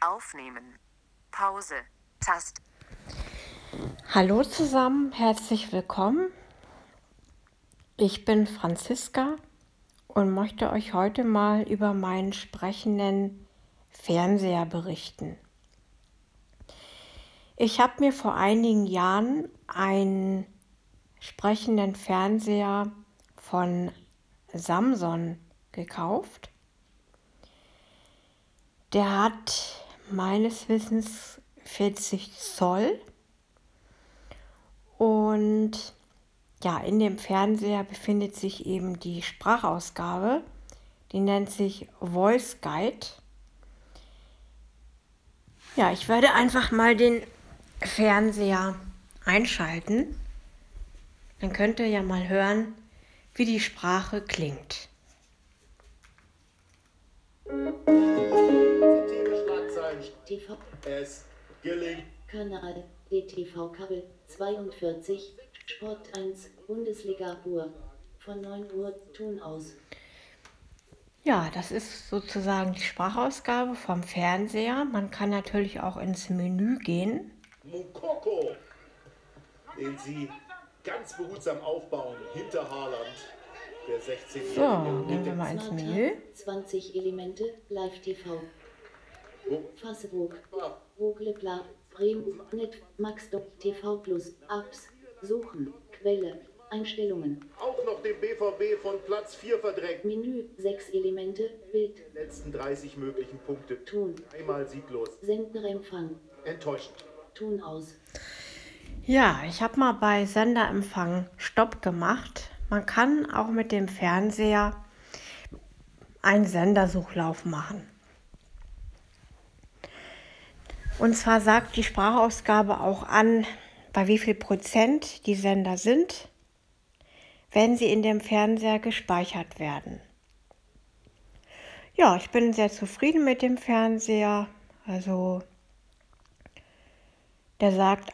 Aufnehmen. Pause. Taste. Hallo zusammen, herzlich willkommen. Ich bin Franziska und möchte euch heute mal über meinen sprechenden Fernseher berichten. Ich habe mir vor einigen Jahren einen sprechenden Fernseher von Samsung gekauft. Der hat meines Wissens 40 Zoll und ja, in dem Fernseher befindet sich eben die Sprachausgabe, die nennt sich Voice Guide. Ja, ich werde einfach mal den Fernseher einschalten. Dann könnt ihr ja mal hören, wie die Sprache klingt. TV Es gelingt. Kanal DTV Kabel 42 Sport 1 Bundesliga Uhr von 9 Uhr Ton aus. Ja, das ist sozusagen die Sprachausgabe vom Fernseher. Man kann natürlich auch ins Menü gehen. Mukoko, den sie ganz behutsam aufbauen hinter Haaland, der 16 So, gehen wir mal ins Menü. 20 Elemente Live TV Facebook Google Bla Bremen Net Max TV Plus Apps Suchen Quelle Einstellungen auch noch den BVB von Platz 4 verdrängt. Menü 6 Elemente Bild Letzten 30 möglichen Punkte. Ton Einmal sieglos. Senderempfang Enttäuschend. Ton aus Ja, ich habe mal bei Senderempfang Stopp gemacht. Man kann auch mit dem Fernseher einen Sendersuchlauf machen. Und zwar sagt die Sprachausgabe auch an, bei wie viel Prozent die Sender sind, wenn sie in dem Fernseher gespeichert werden. Ja, ich bin sehr zufrieden mit dem Fernseher. Also der sagt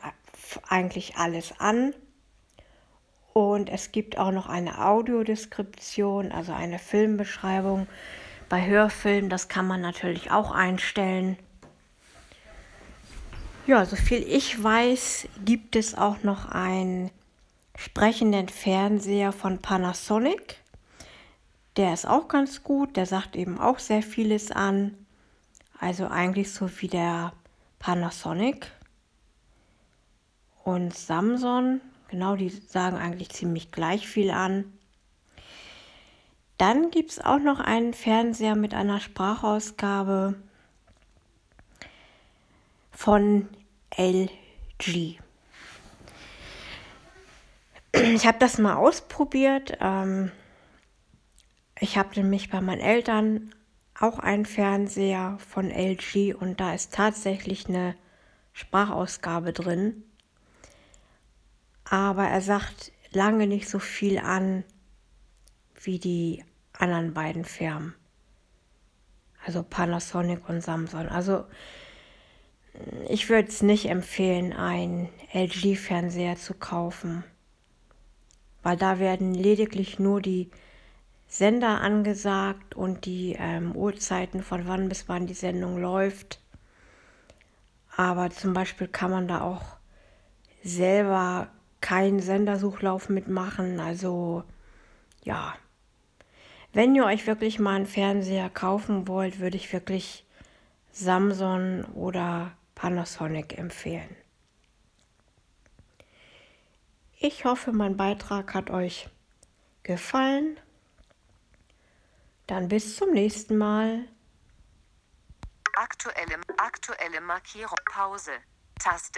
eigentlich alles an. Und es gibt auch noch eine Audiodeskription, also eine Filmbeschreibung. Bei Hörfilmen, das kann man natürlich auch einstellen. Ja, soviel ich weiß, gibt es auch noch einen sprechenden Fernseher von Panasonic. Der ist auch ganz gut, der sagt eben auch sehr vieles an. Also eigentlich so wie der Panasonic und Samsung. Genau, die sagen eigentlich ziemlich gleich viel an. Dann gibt es auch noch einen Fernseher mit einer Sprachausgabe von LG. Ich habe das mal ausprobiert. Ähm, ich habe nämlich bei meinen Eltern auch einen Fernseher von LG und da ist tatsächlich eine Sprachausgabe drin. Aber er sagt lange nicht so viel an wie die anderen beiden Firmen. Also Panasonic und Samsung. Also ich würde es nicht empfehlen, einen LG-Fernseher zu kaufen, weil da werden lediglich nur die Sender angesagt und die ähm, Uhrzeiten, von wann bis wann die Sendung läuft. Aber zum Beispiel kann man da auch selber keinen Sendersuchlauf mitmachen. Also ja, wenn ihr euch wirklich mal einen Fernseher kaufen wollt, würde ich wirklich Samsung oder Panasonic empfehlen. Ich hoffe, mein Beitrag hat euch gefallen. Dann bis zum nächsten Mal. Aktuelle, aktuelle Markierung. Pause. Taste.